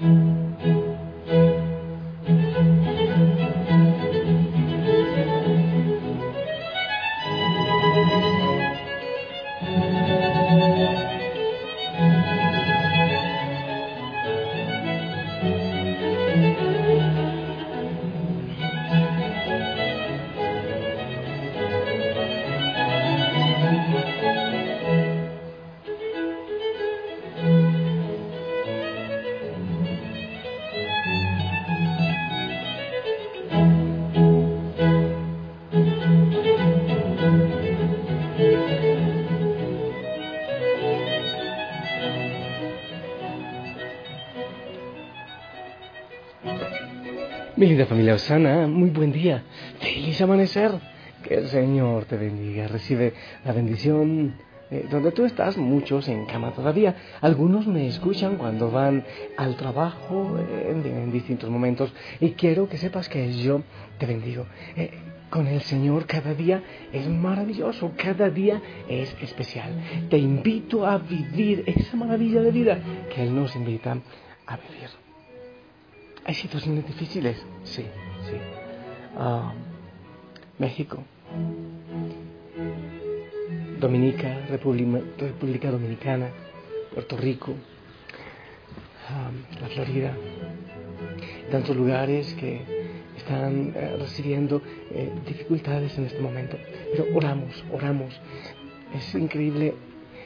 Mi linda familia Osana, muy buen día. Feliz amanecer. Que el Señor te bendiga. Recibe la bendición eh, donde tú estás, muchos en cama todavía. Algunos me escuchan cuando van al trabajo eh, en, en distintos momentos. Y quiero que sepas que yo te bendigo. Eh, con el Señor cada día es maravilloso, cada día es especial. Te invito a vivir esa maravilla de vida que Él nos invita a vivir. Hay situaciones difíciles, sí, sí. Ah, México, Dominica, República, República Dominicana, Puerto Rico, ah, la Florida, tantos lugares que están eh, recibiendo eh, dificultades en este momento. Pero oramos, oramos. Es increíble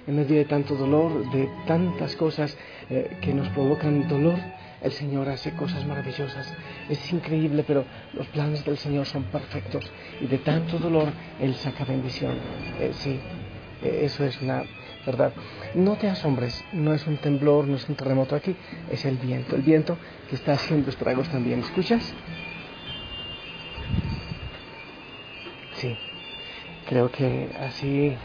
en medio de tanto dolor, de tantas cosas eh, que nos provocan dolor el Señor hace cosas maravillosas. Es increíble, pero los planes del Señor son perfectos. Y de tanto dolor, Él saca bendición. Eh, sí, eh, eso es una verdad. No te asombres, no es un temblor, no es un terremoto aquí, es el viento. El viento que está haciendo estragos también. ¿Escuchas? Sí, creo que así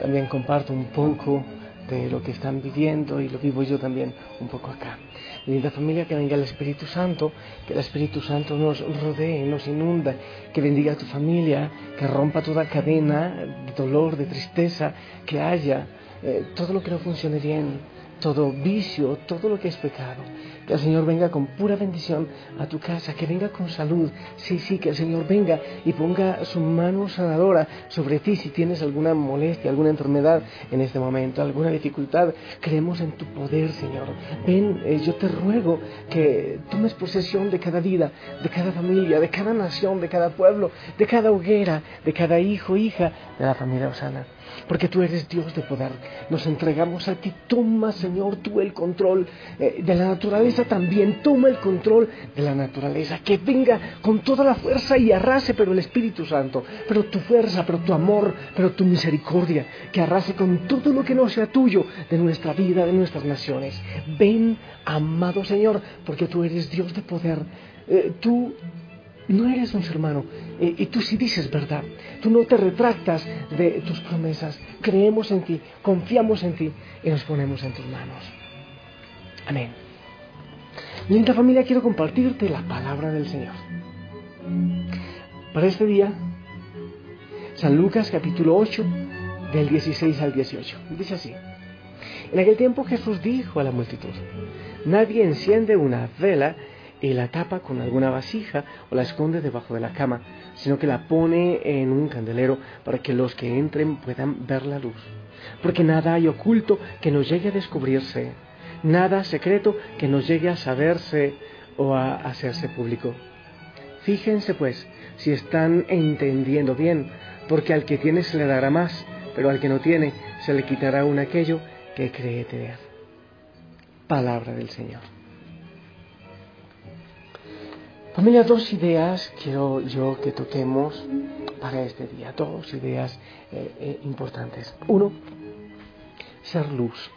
también comparto un poco de lo que están viviendo y lo vivo yo también un poco acá. Linda familia, que venga el Espíritu Santo, que el Espíritu Santo nos rodee, nos inunda, que bendiga a tu familia, que rompa toda cadena de dolor, de tristeza que haya, eh, todo lo que no funcione bien, todo vicio, todo lo que es pecado. Que el Señor venga con pura bendición a tu casa, que venga con salud. Sí, sí, que el Señor venga y ponga su mano sanadora sobre ti si tienes alguna molestia, alguna enfermedad en este momento, alguna dificultad. Creemos en tu poder, Señor. Ven, eh, yo te ruego que tomes posesión de cada vida, de cada familia, de cada nación, de cada pueblo, de cada hoguera, de cada hijo, hija de la familia Osana porque tú eres Dios de poder. Nos entregamos a ti. Toma, Señor, tú el control eh, de la naturaleza también. Toma el control de la naturaleza. Que venga con toda la fuerza y arrase, pero el Espíritu Santo. Pero tu fuerza, pero tu amor, pero tu misericordia. Que arrase con todo lo que no sea tuyo de nuestra vida, de nuestras naciones. Ven, amado Señor, porque tú eres Dios de poder. Eh, tú no eres un ser humano. Eh, y tú sí dices verdad. Tú no te retractas de tus promesas. Creemos en ti, confiamos en ti y nos ponemos en tus manos. Amén. Linda familia, quiero compartirte la palabra del Señor. Para este día, San Lucas capítulo 8, del 16 al 18. Dice así. En aquel tiempo Jesús dijo a la multitud, nadie enciende una vela y la tapa con alguna vasija o la esconde debajo de la cama, sino que la pone en un candelero para que los que entren puedan ver la luz. Porque nada hay oculto que nos llegue a descubrirse, nada secreto que nos llegue a saberse o a hacerse público. Fíjense pues si están entendiendo bien, porque al que tiene se le dará más, pero al que no tiene se le quitará aún aquello que cree tener. Palabra del Señor. Familia, dos ideas quiero yo que toquemos para este día. Dos ideas eh, eh, importantes. Uno, ser luz.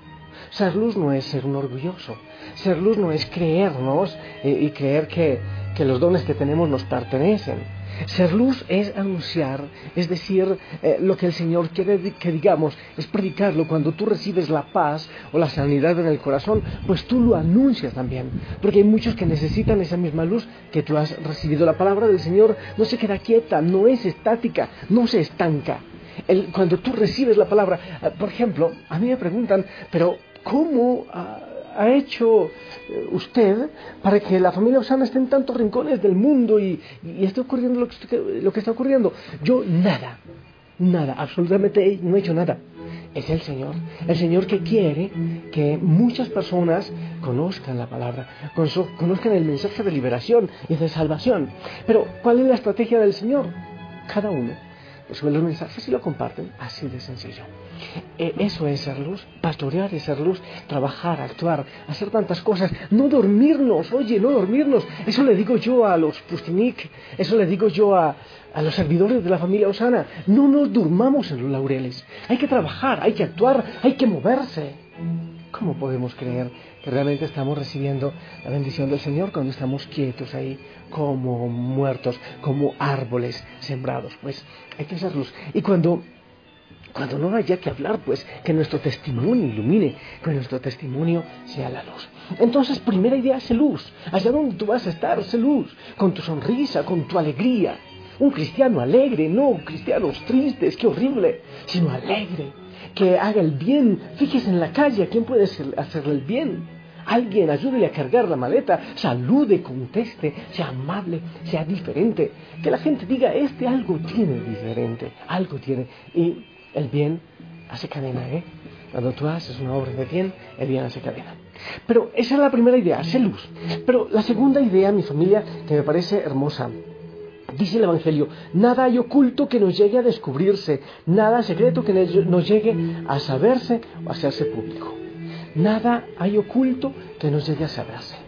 Ser luz no es ser un orgulloso. Ser luz no es creernos eh, y creer que, que los dones que tenemos nos pertenecen. Ser luz es anunciar, es decir, eh, lo que el Señor quiere que digamos, es predicarlo. Cuando tú recibes la paz o la sanidad en el corazón, pues tú lo anuncias también. Porque hay muchos que necesitan esa misma luz que tú has recibido. La palabra del Señor no se queda quieta, no es estática, no se estanca. Cuando tú recibes la palabra, eh, por ejemplo, a mí me preguntan, pero ¿cómo... Ah, ha hecho eh, usted para que la familia Osana esté en tantos rincones del mundo y, esté ocurriendo lo que, lo que está ocurriendo? Yo nada, nada, absolutamente no he hecho nada. Es el Señor, el Señor que quiere que muchas personas conozcan la palabra, conozcan el mensaje de liberación y de salvación. Pero, ¿cuál es la estrategia del Señor? Cada uno suben los mensajes y lo comparten, así de sencillo. Eh, eso es ser luz, pastorear es ser luz, trabajar, actuar, hacer tantas cosas, no dormirnos, oye, no dormirnos. Eso le digo yo a los Pustinik, eso le digo yo a, a los servidores de la familia Osana, no nos durmamos en los laureles, hay que trabajar, hay que actuar, hay que moverse. ¿Cómo podemos creer que realmente estamos recibiendo la bendición del Señor cuando estamos quietos ahí como muertos, como árboles sembrados? Pues hay que ser luz. Y cuando cuando no haya que hablar, pues que nuestro testimonio ilumine, que nuestro testimonio sea la luz. Entonces, primera idea, sé luz. Allá donde tú vas a estar, sé luz, con tu sonrisa, con tu alegría. Un cristiano alegre, no cristianos tristes, qué horrible, sino alegre, que haga el bien. Fíjese en la calle, ¿a quién puede hacerle el bien? Alguien ayúdele a cargar la maleta, salude, conteste, sea amable, sea diferente. Que la gente diga, este algo tiene diferente, algo tiene. Y el bien hace cadena, ¿eh? Cuando tú haces una obra de bien, el bien hace cadena. Pero esa es la primera idea, hace luz. Pero la segunda idea, mi familia, que me parece hermosa, dice el Evangelio, nada hay oculto que nos llegue a descubrirse, nada secreto que nos llegue a saberse o a hacerse público. Nada hay oculto que nos llegue a saberse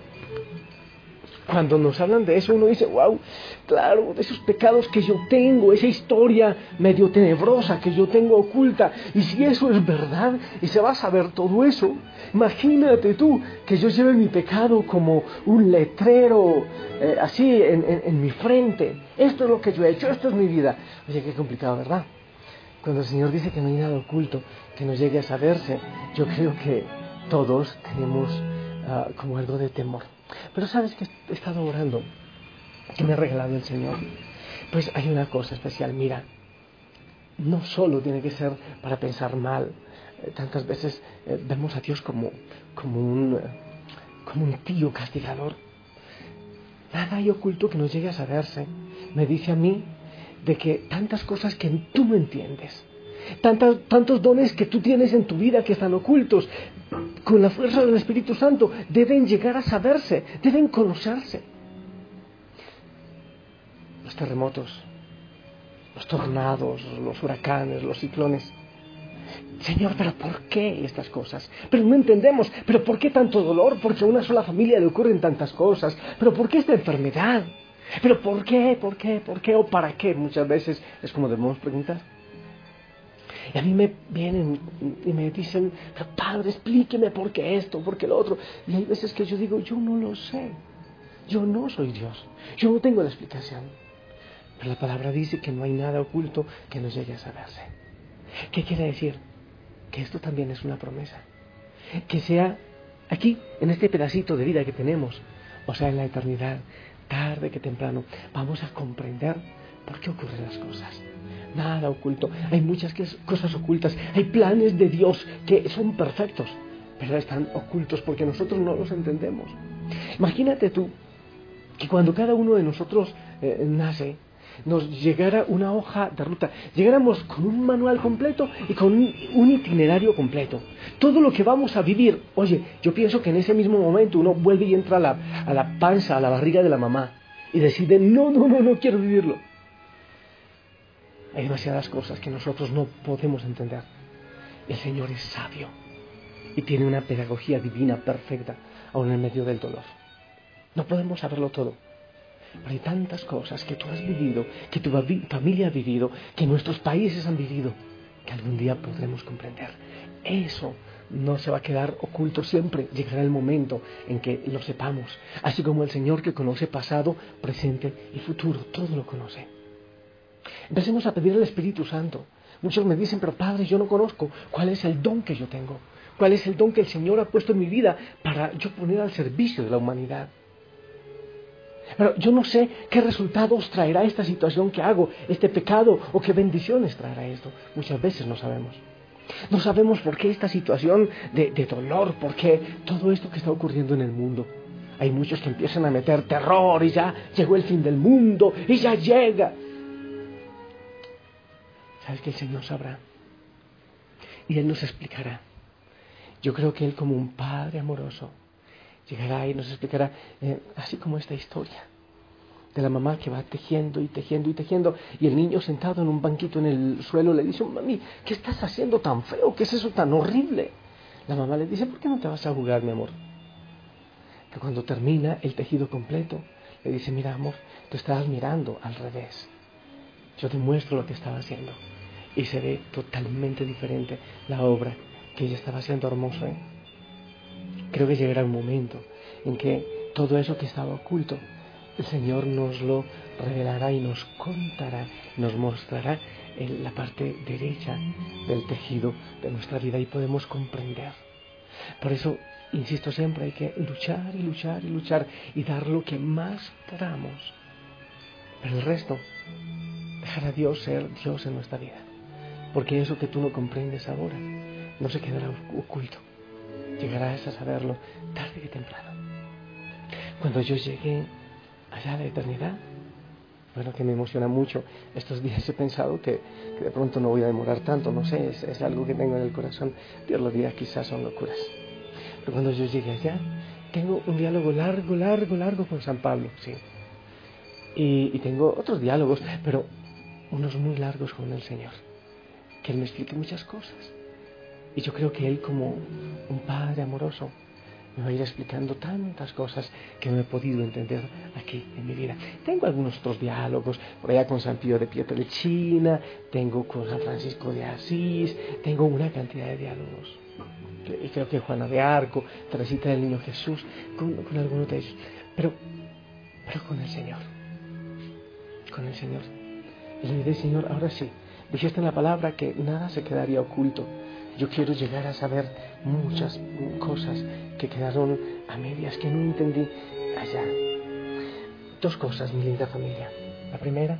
cuando nos hablan de eso, uno dice, wow, claro, de esos pecados que yo tengo, esa historia medio tenebrosa que yo tengo oculta. Y si eso es verdad y se va a saber todo eso, imagínate tú que yo lleve mi pecado como un letrero eh, así en, mi frente. Esto es lo que yo he hecho, esto es mi vida. Oye, qué complicado, ¿verdad? Cuando el Señor dice que no hay nada oculto que nos llegue a saberse, yo creo que todos tenemos ah, como algo de temor. Pero sabes que he estado orando, que me ha regalado el Señor. Pues hay una cosa especial, mira, no solo tiene que ser para pensar mal. Eh, tantas veces eh, vemos a Dios como, como, un, eh, como un tío castigador. Nada hay oculto que nos llegue a saberse. Me dice a mí de que tantas cosas que tú no entiendes, tantos, tantos dones que tú tienes en tu vida que están ocultos, con la fuerza del Espíritu Santo, deben llegar a saberse, deben conocerse. Los terremotos, los tornados, los huracanes, los ciclones. Señor, pero ¿por qué estas cosas? Pero no entendemos, pero ¿por qué tanto dolor? Porque a una sola familia le ocurren tantas cosas. Pero ¿por qué esta enfermedad? Pero ¿por qué? ¿Por qué? ¿Por qué? ¿O para qué? Muchas veces es como debemos preguntar. Y a mí me vienen y me dicen, padre, explíqueme por qué esto, por qué lo otro. Y hay veces que yo digo, yo no lo sé. Yo no soy Dios. Yo no tengo la explicación. Pero la palabra dice que no hay nada oculto que nos llegue a saberse. ¿Qué quiere decir? Que esto también es una promesa. Que sea aquí, en este pedacito de vida que tenemos, o sea, en la eternidad, tarde que temprano, vamos a comprender por qué ocurren las cosas nada oculto. Hay muchas cosas ocultas. Hay planes de Dios que son perfectos, pero están ocultos porque nosotros no los entendemos. Imagínate tú que cuando cada uno de nosotros eh, nace, nos llegara una hoja de ruta, llegáramos con un manual completo y con un, itinerario completo. Todo lo que vamos a vivir, oye, yo pienso que en ese mismo momento uno vuelve y entra a la, a la panza, a la barriga de la mamá y decide, no, no, no, no quiero vivirlo. Hay demasiadas cosas que nosotros no podemos entender. El Señor es sabio y tiene una pedagogía divina perfecta aún en medio del dolor. No podemos saberlo todo, Pero hay tantas cosas que tú has vivido, que tu familia ha vivido, que nuestros países han vivido, que algún día podremos comprender. Eso no se va a quedar oculto siempre. Llegará el momento en que lo sepamos. Así como el Señor que conoce pasado, presente y futuro, todo lo conoce. Empecemos a pedir al Espíritu Santo. Muchos me dicen, pero Padre, yo no conozco cuál es el don que yo tengo. ¿Cuál es el don que el Señor ha puesto en mi vida para yo poner al servicio de la humanidad? Pero yo no sé qué resultados traerá esta situación que hago, este pecado, o qué bendiciones traerá esto. Muchas veces no sabemos. No sabemos por qué esta situación de, dolor, por qué todo esto que está ocurriendo en el mundo. Hay muchos que empiezan a meter terror y ya llegó el fin del mundo y ya llega. ¿Sabes que el Señor sabrá? Y Él nos explicará. Yo creo que Él como un Padre amoroso llegará y nos explicará, eh, así como esta historia de la mamá que va tejiendo y tejiendo y tejiendo y el niño sentado en un banquito en el suelo le dice, mami, ¿qué estás haciendo tan feo? ¿Qué es eso tan horrible? La mamá le dice, ¿por qué no te vas a jugar, mi amor? Que cuando termina el tejido completo, le dice, mira, amor, tú estabas mirando al revés. Yo te muestro lo que estaba haciendo. Y se ve totalmente diferente la obra que ella estaba haciendo hermoso. ¿eh? Creo que llegará un momento en que todo eso que estaba oculto el Señor nos lo revelará y nos contará, nos mostrará en la parte derecha del tejido de nuestra vida y podemos comprender. Por eso, insisto siempre, hay que luchar y luchar y luchar y dar lo que más podamos. Pero el resto, dejar a Dios ser Dios en nuestra vida. Porque eso que tú no comprendes ahora no se quedará oculto. Llegarás a saberlo tarde que temprano. Cuando yo llegué allá la eternidad. Bueno, que me emociona mucho. Estos días he pensado que, de pronto no voy a demorar tanto, no sé, es, algo que tengo en el corazón. Dios los días quizás son locuras. Pero cuando yo llegue allá, tengo un diálogo largo, largo, largo con San Pablo, sí. Y, y tengo otros diálogos, pero unos muy largos con el Señor. Él me explique muchas cosas. Y yo creo que Él como un Padre amoroso, me va a ir explicando tantas cosas que no he podido entender aquí en mi vida. Tengo algunos otros diálogos, por allá con San Pío de China, tengo con San Francisco de Asís, tengo una cantidad de diálogos. Creo que Juana de Arco, Teresita del Niño Jesús, con, algunos de ellos. Pero, pero con el Señor. Con el Señor. Y le diré, Señor, ahora sí, dijiste en la palabra que nada se quedaría oculto yo quiero llegar a saber muchas cosas que quedaron a medias, que no entendí allá. Dos cosas, mi linda familia. La primera,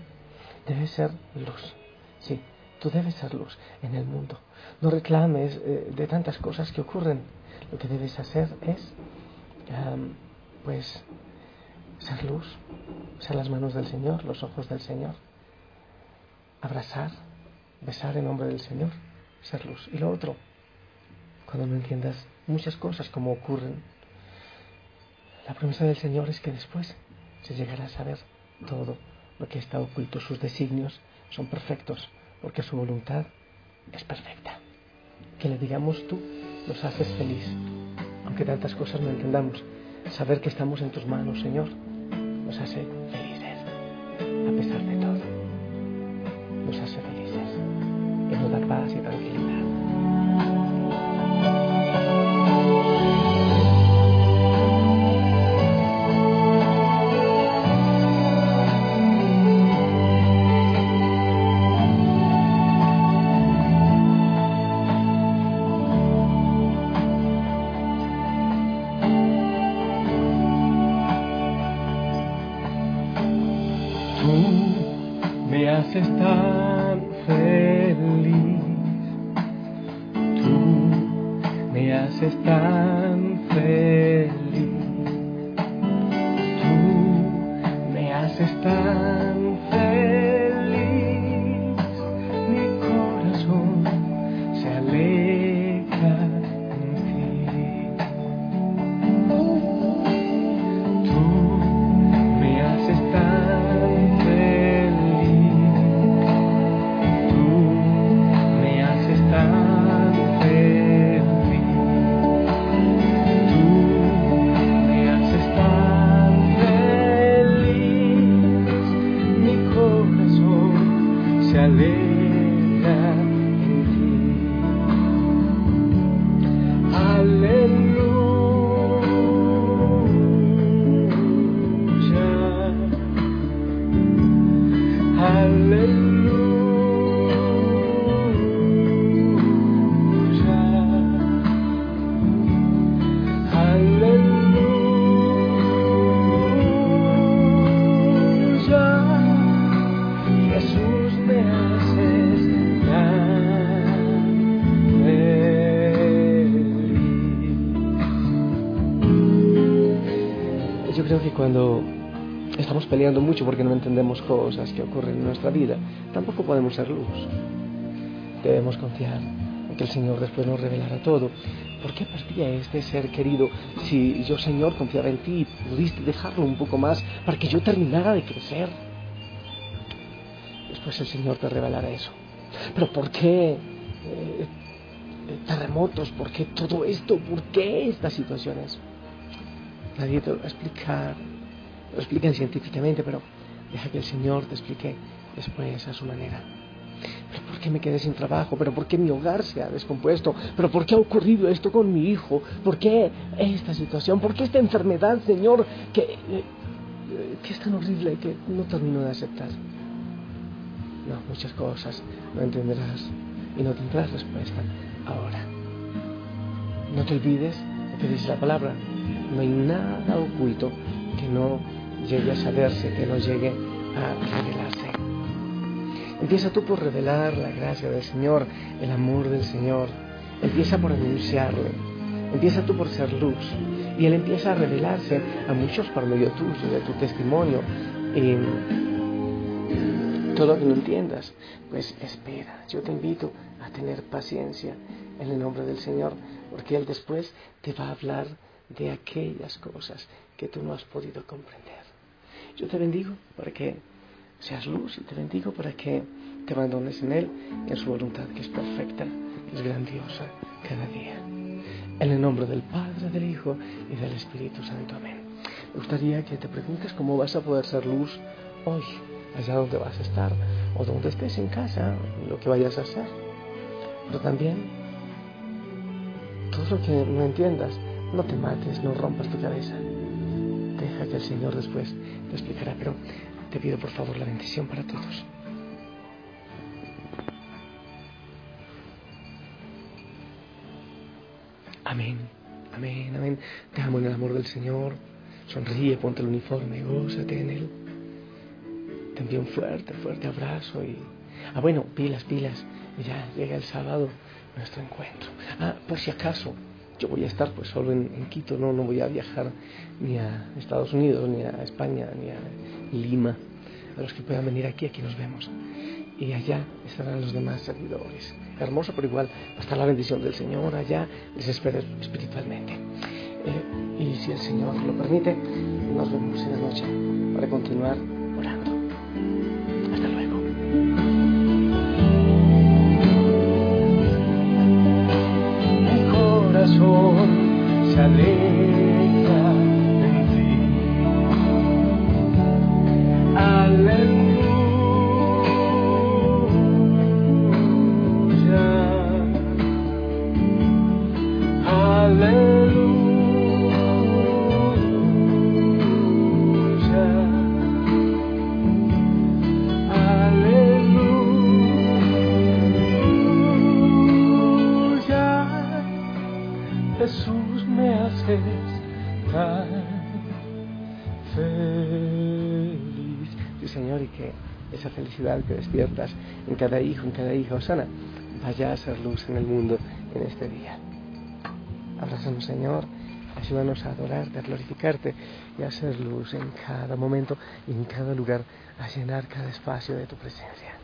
debes ser luz. Sí, tú debes ser luz en el mundo. No reclames eh, de tantas cosas que ocurren. Lo que debes hacer es, pues, ser luz, ser las manos del Señor, los ojos del Señor, abrazar, besar en nombre del Señor ser luz. Y lo otro, cuando no entiendas muchas cosas como ocurren, la promesa del Señor es que después se llegará a saber todo lo que está oculto. Sus designios son perfectos porque su voluntad es perfecta. Que le digamos tú nos haces feliz, aunque tantas cosas no entendamos. Saber que estamos en tus manos, Señor, nos hace felices, a pesar de todo. Nos hace felices que nos da paz y tranquilidad. Peleando mucho porque no entendemos cosas que ocurren en nuestra vida, tampoco podemos ser luz. Debemos confiar en que el Señor después nos revelará todo. ¿Por qué perdía este ser querido si yo, Señor, confiaba en ti y pudiste dejarlo un poco más para que yo terminara de crecer? Después el Señor te revelará eso. Pero ¿por qué eh, terremotos? ¿Por qué todo esto? ¿Por qué estas situaciones? Nadie te lo va a explicar. Lo explican científicamente, pero deja que el Señor te explique después a su manera. ¿Pero por qué me quedé sin trabajo? ¿Pero por qué mi hogar se ha descompuesto? ¿Pero por qué ha ocurrido esto con mi hijo? ¿Por qué esta situación? ¿Por qué esta enfermedad, Señor, que, eh, que es tan horrible que no termino de aceptar? No, muchas cosas no entenderás y no tendrás respuesta ahora. No te olvides lo que dice la palabra. No hay nada oculto que no llegue a saberse, que no llegue a revelarse. Empieza tú por revelar la gracia del Señor, el amor del Señor. Empieza por anunciarle. Empieza tú por ser luz. Y Él empieza a revelarse a muchos por medio tuyo, de tu testimonio. Y todo lo que no entiendas, pues espera. Yo te invito a tener paciencia en el nombre del Señor, porque Él después te va a hablar de aquellas cosas que tú no has podido comprender. Yo te bendigo para que seas luz y te bendigo para que te abandones en Él en su voluntad que es perfecta, que es grandiosa cada día. En el nombre del Padre, del Hijo y del Espíritu Santo. Amén. Me gustaría que te preguntes cómo vas a poder ser luz hoy, allá donde vas a estar, o donde estés en casa, lo que vayas a hacer. Pero también, todo lo que no entiendas, no te mates, no rompas tu cabeza. Deja que el Señor después te explicará, pero te pido por favor la bendición para todos. Amén, amén, amén. Te amo en el amor del Señor. Sonríe, ponte el uniforme, gózate en Él. Te envío un fuerte, fuerte abrazo y... Ah, bueno, pilas, pilas. Ya llega el sábado nuestro encuentro. Ah, por si acaso, yo voy a estar pues solo en, Quito, no, no voy a viajar ni a Estados Unidos, ni a España, ni a Lima. A los que puedan venir aquí, aquí nos vemos. Y allá estarán los demás servidores. Hermoso, pero igual hasta la bendición del Señor allá les espero espiritualmente. Eh, y si el Señor lo permite, nos vemos en la noche para continuar felicidad que despiertas en cada hijo, en cada hija Osana, vaya a ser luz en el mundo en este día. Abrázanos, Señor. Ayúdanos a adorarte, a glorificarte y a hacer luz en cada momento y en cada lugar, a llenar cada espacio de tu presencia.